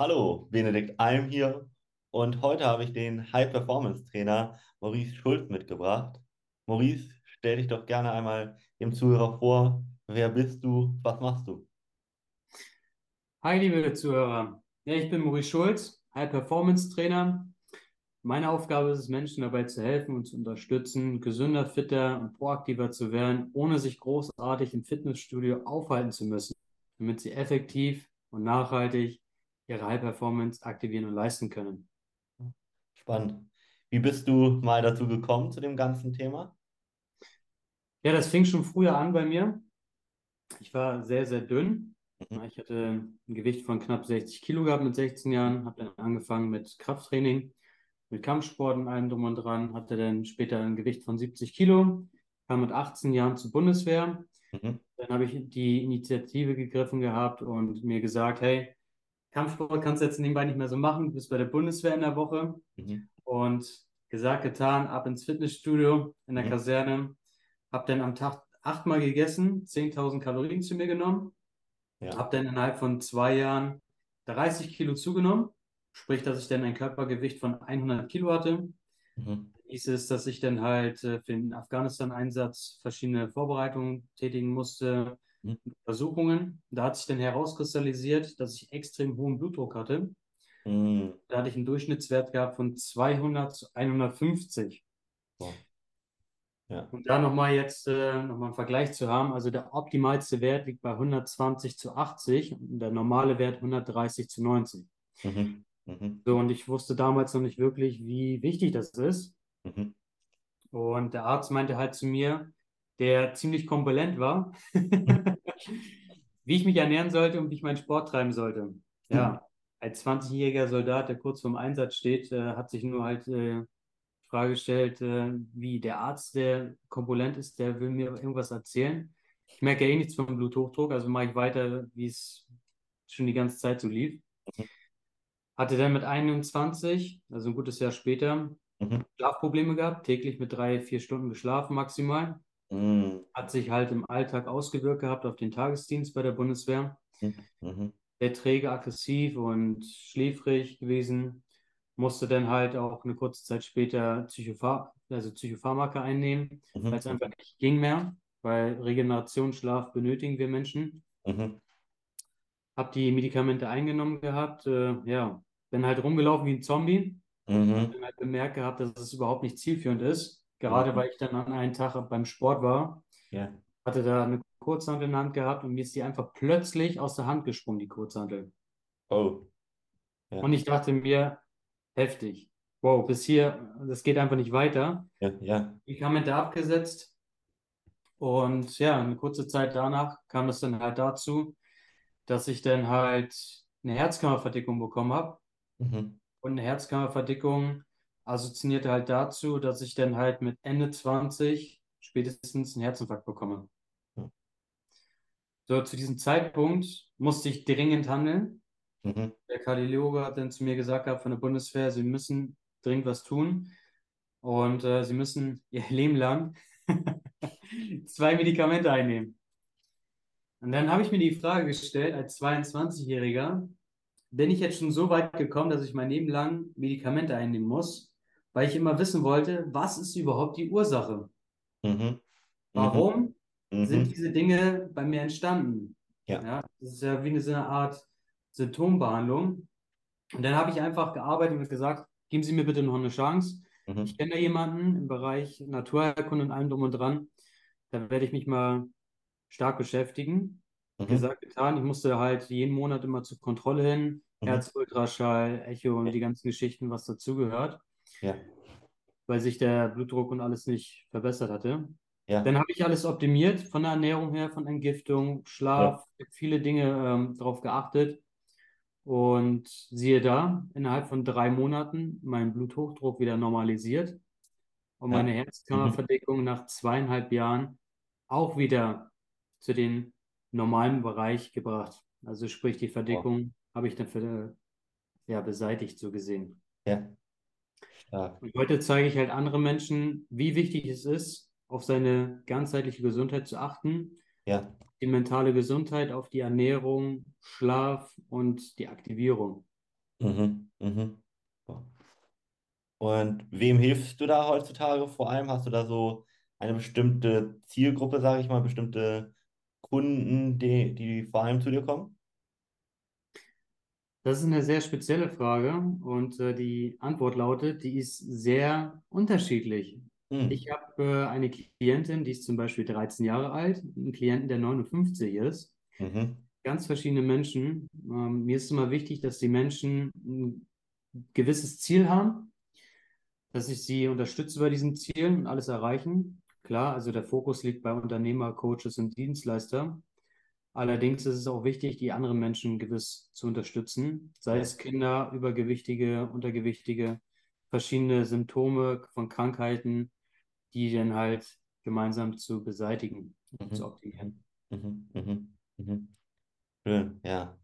Hallo, Benedikt Alm hier und heute habe ich den High-Performance-Trainer Maurice Schulz mitgebracht. Maurice, stell dich doch gerne einmal dem Zuhörer vor. Wer bist du? Was machst du? Hi, liebe Zuhörer. Ja, ich bin Maurice Schulz, High-Performance-Trainer. Meine Aufgabe ist es, Menschen dabei zu helfen und zu unterstützen, gesünder, fitter und proaktiver zu werden, ohne sich großartig im Fitnessstudio aufhalten zu müssen, damit sie effektiv und nachhaltig ihre High Performance aktivieren und leisten können. Spannend. Wie bist du mal dazu gekommen zu dem ganzen Thema? Ja, das fing schon früher an bei mir. Ich war sehr, sehr dünn. Mhm. Ich hatte ein Gewicht von knapp 60 Kilo gehabt mit 16 Jahren, habe dann angefangen mit Krafttraining, mit Kampfsport und allem drum und dran, hatte dann später ein Gewicht von 70 Kilo, kam mit 18 Jahren zur Bundeswehr. Mhm. Dann habe ich die Initiative gegriffen gehabt und mir gesagt, hey, Kampfsport kannst du jetzt nebenbei nicht mehr so machen, du bist bei der Bundeswehr in der Woche. Mhm. Und gesagt, getan, ab ins Fitnessstudio in der mhm. Kaserne. Hab dann am Tag achtmal gegessen, 10.000 Kalorien zu mir genommen. Ja. Hab dann innerhalb von zwei Jahren 30 Kilo zugenommen. Sprich, dass ich dann ein Körpergewicht von 100 Kilo hatte. Mhm. Hieß es, dass ich dann halt äh, für den Afghanistan-Einsatz verschiedene Vorbereitungen tätigen musste, mhm. Untersuchungen. Da hat sich dann herauskristallisiert, dass ich extrem hohen Blutdruck hatte. Mhm. Da hatte ich einen Durchschnittswert gehabt von 200 zu 150. Wow. Ja. Und da nochmal jetzt äh, nochmal einen Vergleich zu haben, also der optimalste Wert liegt bei 120 zu 80 und der normale Wert 130 zu 90. Mhm. Mhm. So, und ich wusste damals noch nicht wirklich, wie wichtig das ist. Mhm. Und der Arzt meinte halt zu mir, der ziemlich komponent war, wie ich mich ernähren sollte und wie ich meinen Sport treiben sollte. Ja, als 20-jähriger Soldat, der kurz vorm Einsatz steht, äh, hat sich nur halt äh, Frage gestellt, äh, wie der Arzt, der komponent ist, der will mir irgendwas erzählen. Ich merke ja eh nichts vom Bluthochdruck, also mache ich weiter, wie es schon die ganze Zeit so lief. Mhm. Hatte dann mit 21, also ein gutes Jahr später, mhm. Schlafprobleme gehabt, täglich mit drei, vier Stunden geschlafen maximal. Mhm. Hat sich halt im Alltag ausgewirkt gehabt auf den Tagesdienst bei der Bundeswehr. Mhm. mhm. Sehr träge, aggressiv und schläfrig gewesen. Musste dann halt auch eine kurze Zeit später Psychophar also Psychopharmaka einnehmen, mhm. weil es einfach nicht ging mehr, weil Regenerationsschlaf benötigen wir Menschen. Mhm. Hab die Medikamente eingenommen gehabt, äh, ja, bin halt rumgelaufen wie ein Zombie. Mhm. Dann halt bemerkt gehabt, dass es überhaupt nicht zielführend ist. Gerade mhm. weil ich dann an einem Tag beim Sport war, ja. hatte da eine Kurzhantel in der Hand gehabt und mir ist die einfach plötzlich aus der Hand gesprungen, die Kurzhantel. Oh. Ja. Und ich dachte mir, heftig. Wow, bis hier, das geht einfach nicht weiter. Ja, ja. Die Medikamente abgesetzt. Und ja, eine kurze Zeit danach kam es dann halt dazu, dass ich dann halt eine Herzkammerverdickung bekommen habe. Mhm. Und eine Herzkammerverdickung assoziierte halt dazu, dass ich dann halt mit Ende 20 spätestens einen Herzinfarkt bekomme. So, zu diesem Zeitpunkt musste ich dringend handeln. Mhm. Der Kardiologe hat dann zu mir gesagt gehabt von der Bundeswehr, sie müssen dringend was tun und äh, sie müssen ihr Leben lang zwei Medikamente einnehmen. Und dann habe ich mir die Frage gestellt, als 22-Jähriger, bin ich jetzt schon so weit gekommen, dass ich mein Leben lang Medikamente einnehmen muss? Weil ich immer wissen wollte, was ist überhaupt die Ursache? Mhm. Warum mhm. sind diese Dinge bei mir entstanden? Ja. ja. Das ist ja wie eine, so eine Art Symptombehandlung. Und dann habe ich einfach gearbeitet und gesagt, geben Sie mir bitte noch eine Chance. Mhm. Ich kenne da jemanden im Bereich Naturheilkunde und allem drum und dran. Da werde ich mich mal stark beschäftigen. Mhm. Gesagt, getan. Ich musste halt jeden Monat immer zur Kontrolle hin. Mhm. Herzultraschall, Echo und die ganzen Geschichten, was dazugehört. Ja. Weil sich der Blutdruck und alles nicht verbessert hatte. Ja. Dann habe ich alles optimiert von der Ernährung her, von Entgiftung, Schlaf, ja. viele Dinge ähm, darauf geachtet. Und siehe da, innerhalb von drei Monaten mein Bluthochdruck wieder normalisiert und ja. meine Herzkammerverdickung mhm. nach zweieinhalb Jahren auch wieder zu den normalen Bereich gebracht. Also sprich, die Verdickung wow. habe ich dann für, ja, beseitigt, so gesehen. Ja. Stark. Und heute zeige ich halt anderen Menschen, wie wichtig es ist, auf seine ganzheitliche Gesundheit zu achten. Ja. Die mentale Gesundheit, auf die Ernährung, Schlaf und die Aktivierung. Mhm. Mhm. Und wem hilfst du da heutzutage vor allem? Hast du da so eine bestimmte Zielgruppe, sage ich mal, bestimmte Kunden, die, die vor allem zu dir kommen? Das ist eine sehr spezielle Frage und äh, die Antwort lautet, die ist sehr unterschiedlich. Hm. Ich habe äh, eine Klientin, die ist zum Beispiel 13 Jahre alt, einen Klienten, der 59 ist. Mhm. Ganz verschiedene Menschen. Ähm, mir ist immer wichtig, dass die Menschen ein gewisses Ziel haben, dass ich sie unterstütze bei diesen Zielen und alles erreichen. Klar, also der Fokus liegt bei Unternehmer, Coaches und Dienstleister. Allerdings ist es auch wichtig, die anderen Menschen gewiss zu unterstützen, sei es Kinder, Übergewichtige, Untergewichtige, verschiedene Symptome von Krankheiten, die dann halt gemeinsam zu beseitigen, zu Mhm. optimieren. Mhm. Mhm. Mhm. Schön, ja.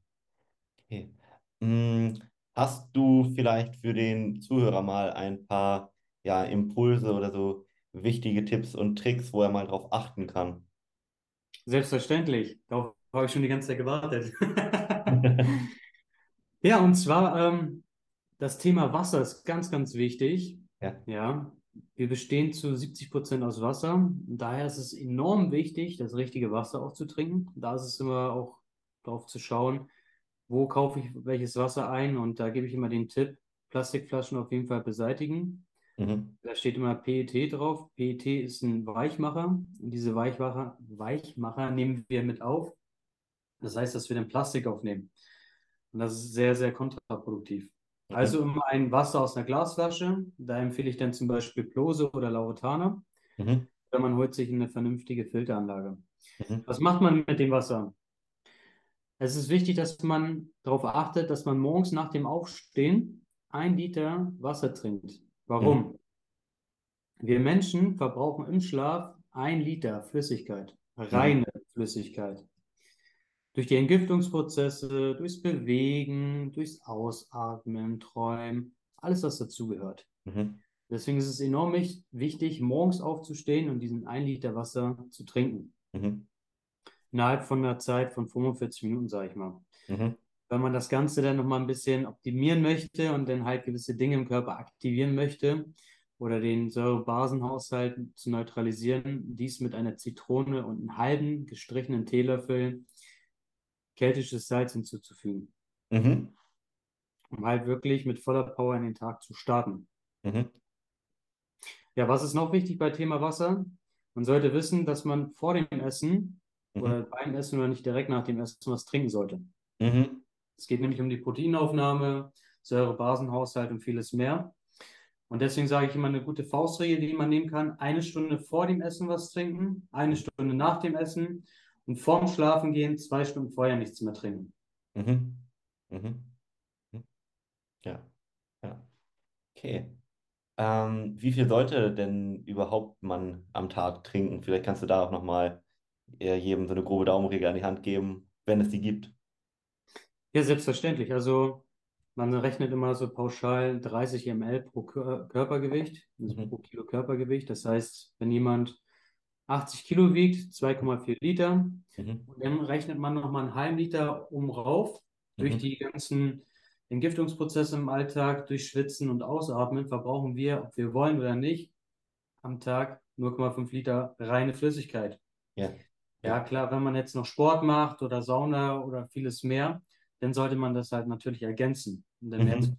Okay. Hm, hast du vielleicht für den Zuhörer mal ein paar ja, Impulse oder so wichtige Tipps und Tricks, wo er mal drauf achten kann? Selbstverständlich, darauf habe ich schon die ganze Zeit gewartet. Ja, und zwar ähm, das Thema Wasser ist ganz, ganz wichtig. Ja. Ja, wir bestehen zu 70 Prozent aus Wasser. Daher ist es enorm wichtig, das richtige Wasser auch zu trinken. Da ist es immer auch darauf zu schauen, wo kaufe ich welches Wasser ein. Und da gebe ich immer den Tipp, Plastikflaschen auf jeden Fall beseitigen. Mhm. Da steht immer PET drauf. PET ist ein Weichmacher. Und diese Weichmacher, Weichmacher nehmen wir mit auf. Das heißt, dass wir den Plastik aufnehmen. Und das ist sehr, sehr kontraproduktiv. Mhm. Also immer ein Wasser aus einer Glasflasche. Da empfehle ich dann zum Beispiel Plose oder Lauretana. Mhm. Oder man holt sich eine vernünftige Filteranlage. Mhm. Was macht man mit dem Wasser? Es ist wichtig, dass man darauf achtet, dass man morgens nach dem Aufstehen ein Liter Wasser trinkt. Warum? Wir Menschen verbrauchen im Schlaf ein Liter Flüssigkeit, reine Flüssigkeit. Durch die Entgiftungsprozesse, durchs Bewegen, durchs Ausatmen, Träumen, alles, was dazugehört. Mhm. Deswegen ist es enorm wich- wichtig, morgens aufzustehen und diesen ein Liter Wasser zu trinken. Mhm. Innerhalb von einer Zeit von 45 Minuten, sage ich mal. Mhm. Wenn man das Ganze dann nochmal ein bisschen optimieren möchte und dann halt gewisse Dinge im Körper aktivieren möchte oder den Säurebasenhaushalt zu neutralisieren, dies mit einer Zitrone und einem halben gestrichenen Teelöffel keltisches Salz hinzuzufügen, Mhm. um halt wirklich mit voller Power in den Tag zu starten. Mhm. Ja, was ist noch wichtig bei Thema Wasser? Man sollte wissen, dass man vor dem Essen oder Mhm. beim Essen oder nicht direkt nach dem Essen was trinken sollte. Mhm. Es geht nämlich um die Proteinaufnahme, Säurebasenhaushalt und vieles mehr. Und deswegen sage ich immer eine gute Faustregel, die man nehmen kann. Eine Stunde vor dem Essen was trinken, eine Stunde nach dem Essen und vorm Schlafengehen zwei Stunden vorher nichts mehr trinken. Mhm. Mhm. Mhm. Ja. Ja. Okay. Ähm, wie viel sollte denn überhaupt man am Tag trinken? Vielleicht kannst du da auch nochmal jedem so eine grobe Daumenregel an die Hand geben, wenn es die gibt. Ja, selbstverständlich. Also man rechnet immer so pauschal 30 ml pro Kör Körpergewicht, also Mhm. pro Kilo Körpergewicht. Das heißt, wenn jemand 80 Kilo wiegt, 2,4 Liter. Mhm. Und dann rechnet man nochmal einen halben Liter um rauf. Durch Mhm. die ganzen Entgiftungsprozesse im Alltag, durch Schwitzen und Ausatmen verbrauchen wir, ob wir wollen oder nicht, am Tag 0,5 Liter reine Flüssigkeit. Ja. Ja, klar, wenn man jetzt noch Sport macht oder Sauna oder vieles mehr, dann sollte man das halt natürlich ergänzen. Und dann Mhm.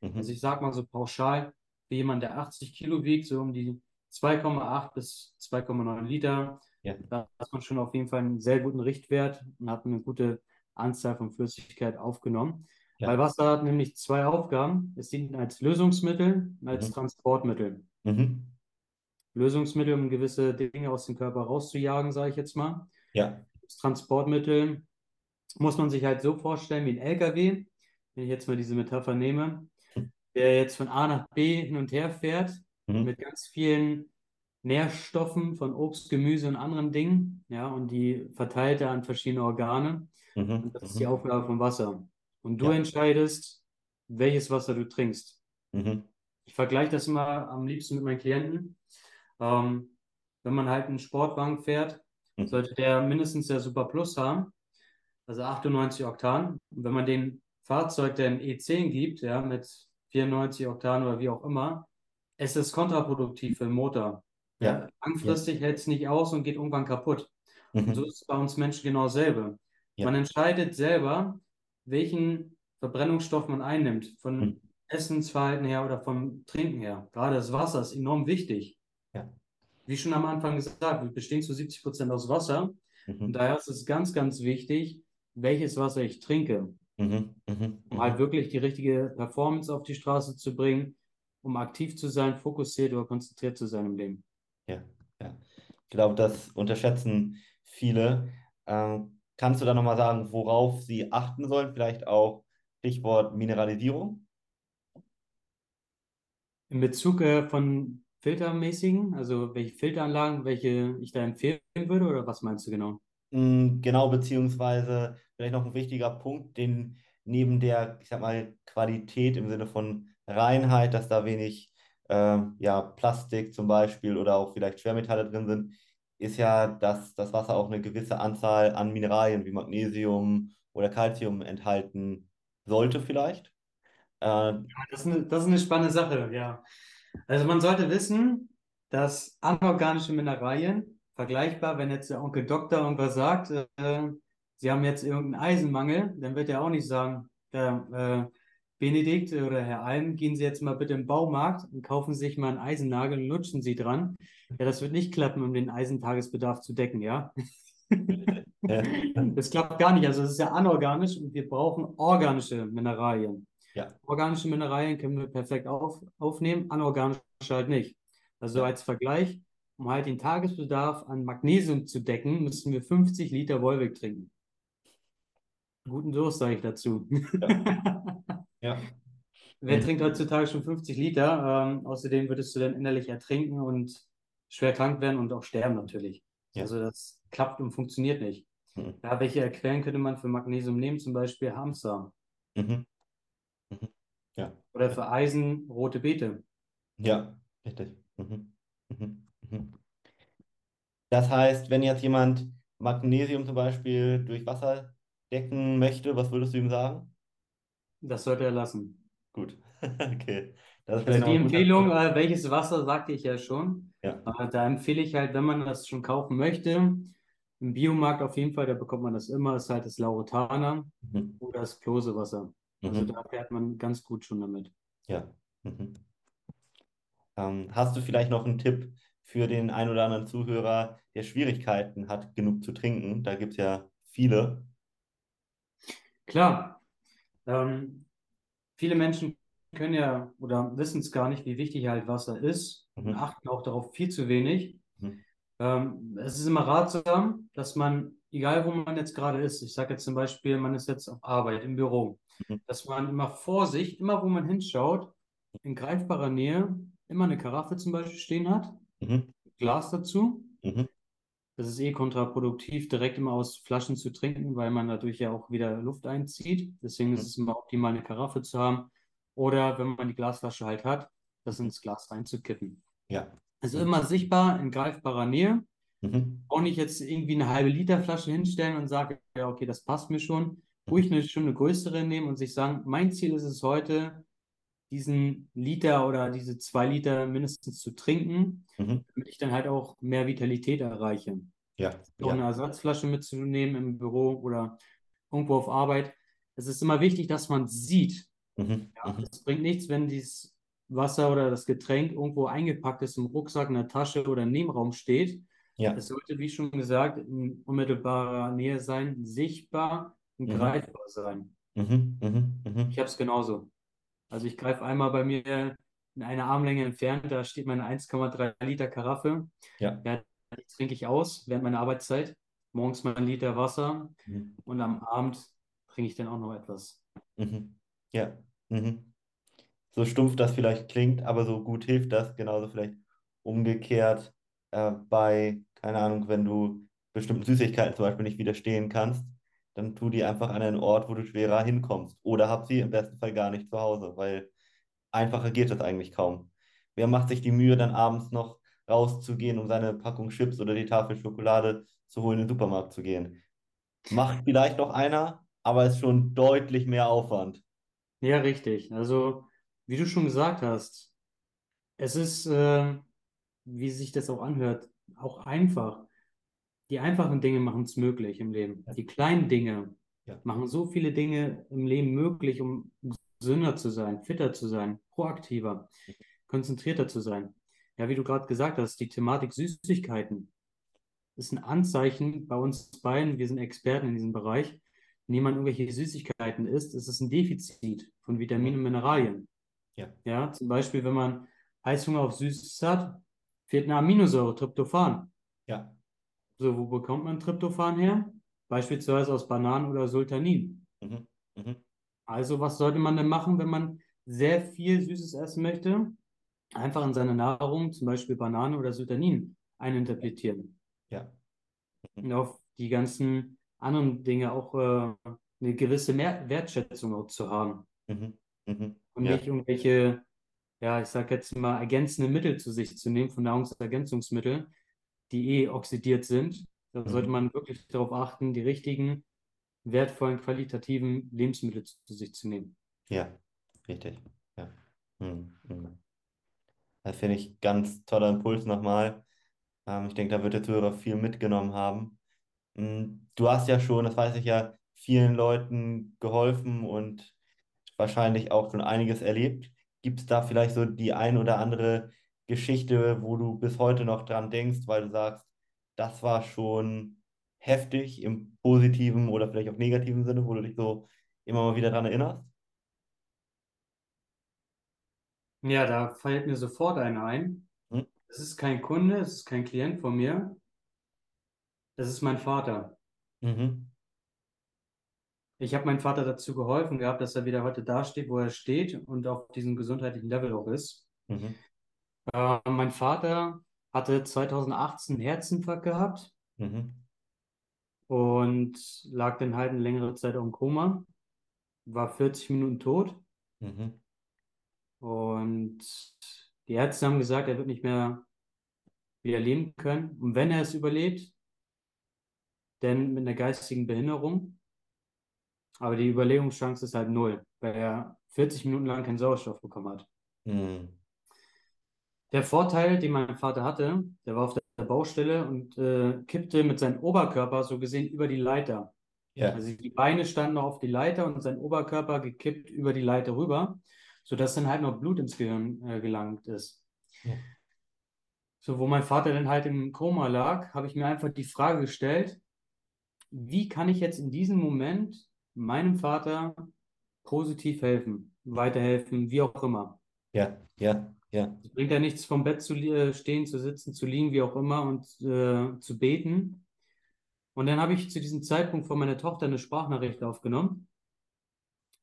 Mhm. also ich sag mal so pauschal, für jemand, der 80 Kilo wiegt, so um die 2,8 bis 2,9 Liter, Ja. da hat man schon auf jeden Fall einen sehr guten Richtwert und hat eine gute Anzahl von Flüssigkeit aufgenommen. Ja. Weil Wasser hat nämlich zwei Aufgaben. Es dient als Lösungsmittel und als Mhm. Transportmittel. Mhm. Lösungsmittel, um gewisse Dinge aus dem Körper rauszujagen, sage ich jetzt mal. Ja. Das Transportmittel muss man sich halt so vorstellen wie ein LKW, wenn ich jetzt mal diese Metapher nehme, der jetzt von A nach B hin und her fährt Mhm. mit ganz vielen Nährstoffen von Obst, Gemüse und anderen Dingen, ja, und die verteilt er an verschiedene Organe. Mhm. Und das ist die Mhm. Aufgabe vom Wasser. Und du Ja. entscheidest, welches Wasser du trinkst. Mhm. Ich vergleiche das immer am liebsten mit meinen Klienten. Ähm, wenn man halt einen Sportwagen fährt, Mhm. sollte der mindestens der Super Plus haben, also 98 Oktan. Und wenn man den Fahrzeug denn E10 gibt, ja, mit 94 Oktan oder wie auch immer, es ist kontraproduktiv für den Motor. Ja, Ja. langfristig hält es nicht aus und geht irgendwann kaputt. Und so Mhm. ist es bei uns Menschen genau dasselbe. Ja. Man entscheidet selber, welchen Verbrennungsstoff man einnimmt, von Mhm. Essensverhalten her oder vom Trinken her. Gerade das Wasser ist enorm wichtig. Ja. Wie schon am Anfang gesagt, wir bestehen zu 70 Prozent aus Wasser. Und Mhm. daher ist es ganz, ganz wichtig, welches Wasser ich trinke, Mhm. Mhm. um halt Mhm. wirklich die richtige Performance auf die Straße zu bringen, um aktiv zu sein, fokussiert oder konzentriert zu sein im Leben. Ja, ja. Ich glaube, das unterschätzen viele. Ähm, kannst du da nochmal sagen, worauf sie achten sollen? Vielleicht auch Stichwort Mineralisierung? In Bezug äh, von filtermäßigen, also welche Filteranlagen, welche ich da empfehlen würde, oder was meinst du genau? Mm, Genau, beziehungsweise vielleicht noch ein wichtiger Punkt, den neben der, ich sag mal, Qualität im Sinne von Reinheit, dass da wenig ähm, ja, Plastik zum Beispiel oder auch vielleicht Schwermetalle drin sind, ist ja, dass das Wasser auch eine gewisse Anzahl an Mineralien wie Magnesium oder Calcium enthalten sollte vielleicht. Äh, Das ist eine, das ist eine spannende Sache, ja. Also man sollte wissen, dass anorganische Mineralien, vergleichbar, wenn jetzt der Onkel Doktor irgendwas sagt, äh, sie haben jetzt irgendeinen Eisenmangel, dann wird er auch nicht sagen, Herr äh, Benedikt oder Herr Alm, gehen Sie jetzt mal bitte im Baumarkt und kaufen sich mal einen Eisennagel und lutschen Sie dran. Ja, das wird nicht klappen, um den Eisentagesbedarf zu decken, ja. Ja. Das klappt gar nicht. Also es ist ja anorganisch und wir brauchen organische Mineralien. Ja. Organische Mineralien können wir perfekt auf, aufnehmen, anorganische halt nicht. Also als Vergleich, um halt den Tagesbedarf an Magnesium zu decken, müssen wir 50 Liter Wolwig trinken. Guten Durst, sage ich dazu. ja. Wer Mhm. trinkt heutzutage schon 50 Liter? Ähm, außerdem würdest du dann innerlich ertrinken und schwer krank werden und auch sterben natürlich. Ja. Also das klappt und funktioniert nicht. Mhm. Ja, welche Quellen könnte man für Magnesium nehmen? Zum Beispiel Hamster. Mhm. Mhm. Ja. Oder für Eisen rote Beete. Ja, richtig. Mhm. Mhm. Mhm. Das heißt, wenn jetzt jemand Magnesium zum Beispiel durch Wasser decken möchte, was würdest du ihm sagen? Das sollte er lassen. Gut. Okay. Das ist Also noch die Empfehlung, äh, welches Wasser, sagte ich ja schon. Ja. Äh, da empfehle ich halt, wenn man das schon kaufen möchte, im Biomarkt auf jeden Fall, da bekommt man das immer, ist halt das Lauretaner Mhm. oder das Klosewasser. Also Mhm. da fährt man ganz gut schon damit. Ja. Mhm. Ähm, hast du vielleicht noch einen Tipp für den ein oder anderen Zuhörer, der Schwierigkeiten hat, genug zu trinken? Da gibt es ja viele. Klar, ähm, viele Menschen können ja oder wissen es gar nicht, wie wichtig halt Wasser ist und Mhm. achten auch darauf viel zu wenig. Mhm. Ähm, es ist immer ratsam, dass man, egal wo man jetzt gerade ist, ich sage jetzt zum Beispiel, man ist jetzt auf Arbeit, im Büro, Mhm. dass man immer vor sich, immer wo man hinschaut, in greifbarer Nähe, immer eine Karaffe zum Beispiel stehen hat, Mhm. Glas dazu. Mhm. Das ist eh kontraproduktiv, direkt immer aus Flaschen zu trinken, weil man dadurch ja auch wieder Luft einzieht. Deswegen ist Mhm. es immer optimal, eine Karaffe zu haben. Oder wenn man die Glasflasche halt hat, das ins Glas reinzukippen. Ja. Also Mhm. immer sichtbar in greifbarer Nähe. Mhm. Auch nicht jetzt irgendwie eine halbe Liter Flasche hinstellen und sagen, ja, okay, das passt mir schon. Ruhig eine schon eine größere nehmen und sich sagen, mein Ziel ist es heute, diesen Liter oder diese zwei Liter mindestens zu trinken, Mhm. damit ich dann halt auch mehr Vitalität erreiche. Ja. Auch eine Ja. Ersatzflasche mitzunehmen im Büro oder irgendwo auf Arbeit. Es ist immer wichtig, dass man sieht. Mhm. Ja, Mhm. es bringt nichts, wenn dieses Wasser oder das Getränk irgendwo eingepackt ist, im Rucksack, in der Tasche oder im Nebenraum steht. Ja. Es sollte, wie schon gesagt, in unmittelbarer Nähe sein, sichtbar und Mhm. greifbar sein. Mhm. Mhm. Mhm. Ich habe es genauso. Also ich greife einmal bei mir in einer Armlänge entfernt, da steht meine 1,3 Liter Karaffe. Ja. Ja, die trinke ich aus während meiner Arbeitszeit. Morgens mal ein Liter Wasser Mhm. und am Abend trinke ich dann auch noch etwas. Mhm. Ja. Mhm. So stumpf das vielleicht klingt, aber so gut hilft das. Genauso vielleicht umgekehrt äh, bei, keine Ahnung, wenn du bestimmten Süßigkeiten zum Beispiel nicht widerstehen kannst, dann tu die einfach an einen Ort, wo du schwerer hinkommst. Oder hab sie im besten Fall gar nicht zu Hause, weil einfacher geht es eigentlich kaum. Wer macht sich die Mühe, dann abends noch rauszugehen, um seine Packung Chips oder die Tafel Schokolade zu holen, in den Supermarkt zu gehen? Macht vielleicht noch einer, aber es ist schon deutlich mehr Aufwand. Ja, richtig. Also, wie du schon gesagt hast, es ist, äh, wie sich das auch anhört, auch einfach. Die einfachen Dinge machen es möglich im Leben. Die kleinen Dinge Ja. machen so viele Dinge im Leben möglich, um gesünder zu sein, fitter zu sein, proaktiver, konzentrierter zu sein. Ja, wie du gerade gesagt hast, die Thematik Süßigkeiten ist ein Anzeichen bei uns beiden, wir sind Experten in diesem Bereich. Wenn jemand irgendwelche Süßigkeiten isst, ist es ein Defizit von Vitaminen und Mineralien. Ja. Ja, zum Beispiel, wenn man Heißhunger auf Süßes hat, fehlt eine Aminosäure, Tryptophan. Ja. So, wo bekommt man Tryptophan her? Beispielsweise aus Bananen oder Sultanin. Mhm. Mhm. Also, was sollte man denn machen, wenn man sehr viel Süßes essen möchte? Einfach in seine Nahrung, zum Beispiel Banane oder Sultanin, eininterpretieren. Ja. Und auf die ganzen anderen Dinge auch äh, eine gewisse Mehr Wertschätzung auch zu haben. Mhm. Mhm. Und Ja. nicht irgendwelche, ja, ich sag jetzt mal, ergänzende Mittel zu sich zu nehmen von Nahrungsergänzungsmitteln, die eh oxidiert sind. Da Mhm. sollte man wirklich darauf achten, die richtigen, wertvollen, qualitativen Lebensmittel zu, zu sich zu nehmen. Ja, richtig. Ja. Mhm. Mhm. Das finde ich ganz toller Impuls nochmal. Ähm, ich denke, da wird der Zuhörer viel mitgenommen haben. Mm, Du hast ja schon, das weiß ich ja, vielen Leuten geholfen und wahrscheinlich auch schon einiges erlebt. Gibt es da vielleicht so die ein oder andere Geschichte, wo du bis heute noch dran denkst, weil du sagst, das war schon heftig im positiven oder vielleicht auch negativen Sinne, wo du dich so immer mal wieder dran erinnerst? Ja, da fällt mir sofort einer ein. Hm? Es ist kein Kunde, es ist kein Klient von mir. Es ist mein Vater. Mhm. Ich habe meinem Vater dazu geholfen gehabt, dass er wieder heute dasteht, wo er steht und auf diesem gesundheitlichen Level auch ist. Mhm. Äh, mein Vater hatte 2018 einen Herzinfarkt gehabt Mhm. und lag dann halt eine längere Zeit auch im Koma, war 40 Minuten tot Mhm. und die Ärzte haben gesagt, er wird nicht mehr wieder leben können. Und wenn er es überlebt, dann mit einer geistigen Behinderung. Aber die Überlebungschance ist halt null, weil er 40 Minuten lang keinen Sauerstoff bekommen hat. Mhm. Der Vorteil, den mein Vater hatte, der war auf der Baustelle und äh, kippte mit seinem Oberkörper so gesehen über die Leiter. Ja. Also die Beine standen noch auf die Leiter und sein Oberkörper gekippt über die Leiter rüber, sodass dann halt noch Blut ins Gehirn äh, gelangt ist. Ja. So, wo mein Vater dann halt im Koma lag, habe ich mir einfach die Frage gestellt, wie kann ich jetzt in diesem Moment meinem Vater positiv helfen, weiterhelfen, wie auch immer. Ja. Ja. Ja. Es bringt ja nichts, vom Bett zu äh, stehen, zu sitzen, zu liegen, wie auch immer und äh, zu beten. Und dann habe ich zu diesem Zeitpunkt von meiner Tochter eine Sprachnachricht aufgenommen.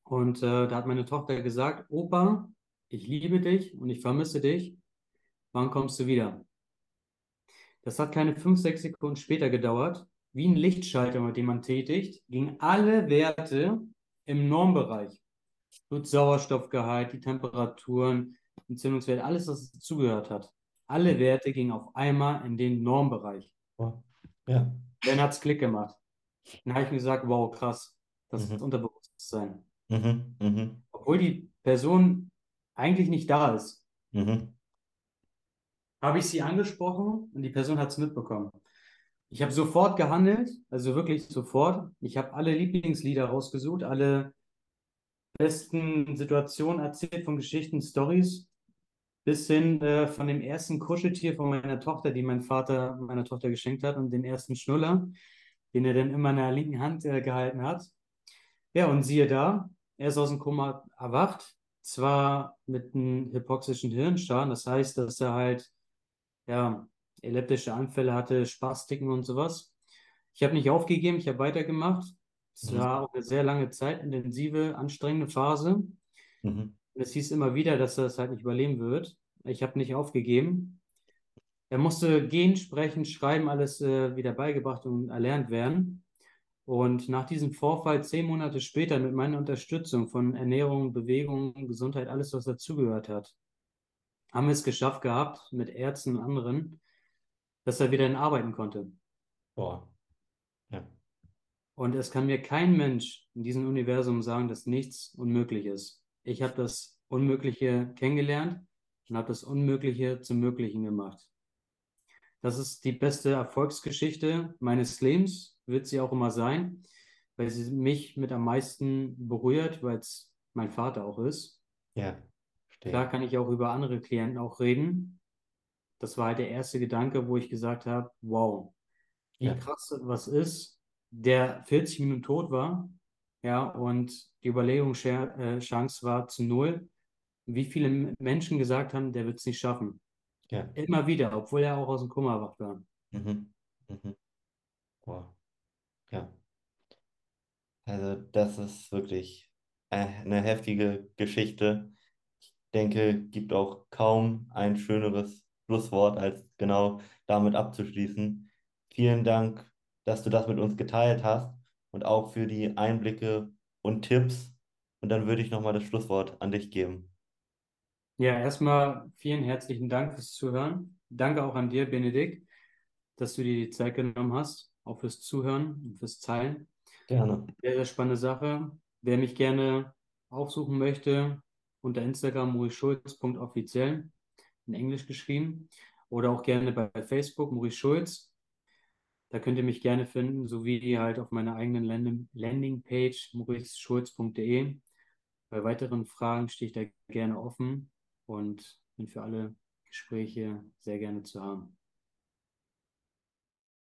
Und äh, da hat meine Tochter gesagt, Opa, ich liebe dich und ich vermisse dich. Wann kommst du wieder? Das hat keine fünf, sechs Sekunden später gedauert. Wie ein Lichtschalter, mit dem man tätigt, gingen alle Werte im Normbereich. Blutsauerstoffgehalt, die Temperaturen, Entzündungswerte, alles, was dazugehört hat. Alle Werte gingen auf einmal in den Normbereich. Wow. Ja. Dann hat es Klick gemacht. Dann habe ich mir gesagt, wow, krass, das Mhm. ist Unterbewusstsein. Mhm. Mhm. Obwohl die Person eigentlich nicht da ist, Mhm. habe ich sie angesprochen und die Person hat es mitbekommen. Ich habe sofort gehandelt, also wirklich sofort. Ich habe alle Lieblingslieder rausgesucht, alle besten Situationen erzählt von Geschichten, Stories, bis hin äh, von dem ersten Kuscheltier von meiner Tochter, die mein Vater meiner Tochter geschenkt hat, und den ersten Schnuller, den er dann immer in der linken Hand äh, gehalten hat. Ja, und siehe da, er ist aus dem Koma erwacht, zwar mit einem hypoxischen Hirnschaden, das heißt, dass er halt ja, epileptische Anfälle hatte, Spastiken und sowas. Ich habe nicht aufgegeben, ich habe weitergemacht. Es Mhm. war auch eine sehr lange Zeit, intensive, anstrengende Phase. Mhm. Und es hieß immer wieder, dass er es halt nicht überleben wird. Ich habe nicht aufgegeben. Er musste gehen, sprechen, schreiben, alles äh, wieder beigebracht und erlernt werden. Und nach diesem Vorfall, zehn Monate später, mit meiner Unterstützung von Ernährung, Bewegung, Gesundheit, alles, was dazugehört hat, haben wir es geschafft gehabt, mit Ärzten und anderen, dass er wieder arbeiten konnte. Boah. Ja. Und es kann mir kein Mensch in diesem Universum sagen, dass nichts unmöglich ist. Ich habe das Unmögliche kennengelernt und habe das Unmögliche zum Möglichen gemacht. Das ist die beste Erfolgsgeschichte meines Lebens, wird sie auch immer sein, weil sie mich mit am meisten berührt, weil es mein Vater auch ist. Ja, verstehe. Klar kann ich auch über andere Klienten auch reden. Das war halt der erste Gedanke, wo ich gesagt habe, wow, wie Ja. krass was ist, der 40 Minuten tot war, ja, und die Überlegungschance war zu null. Wie viele Menschen gesagt haben, der wird es nicht schaffen. Ja. Immer wieder, obwohl er auch aus dem Koma erwacht war. Mhm. Mhm. Wow. Ja. Also das ist wirklich äh, eine heftige Geschichte. Ich denke, gibt auch kaum ein schöneres Schlusswort, als genau damit abzuschließen. Vielen Dank, dass du das mit uns geteilt hast und auch für die Einblicke und Tipps. Und dann würde ich nochmal das Schlusswort an dich geben. Ja, erstmal vielen herzlichen Dank fürs Zuhören. Danke auch an dir, Benedikt, dass du dir die Zeit genommen hast, auch fürs Zuhören und fürs Teilen. Gerne. Sehr, sehr spannende Sache. Wer mich gerne aufsuchen möchte, unter Instagram mauriceschulz.offiziell, in Englisch geschrieben, oder auch gerne bei Facebook Maurice Schulz. Da könnt ihr mich gerne finden, sowie halt auf meiner eigenen Landing Landingpage mauriceschulz.de. Bei weiteren Fragen stehe ich da gerne offen und bin für alle Gespräche sehr gerne zu haben.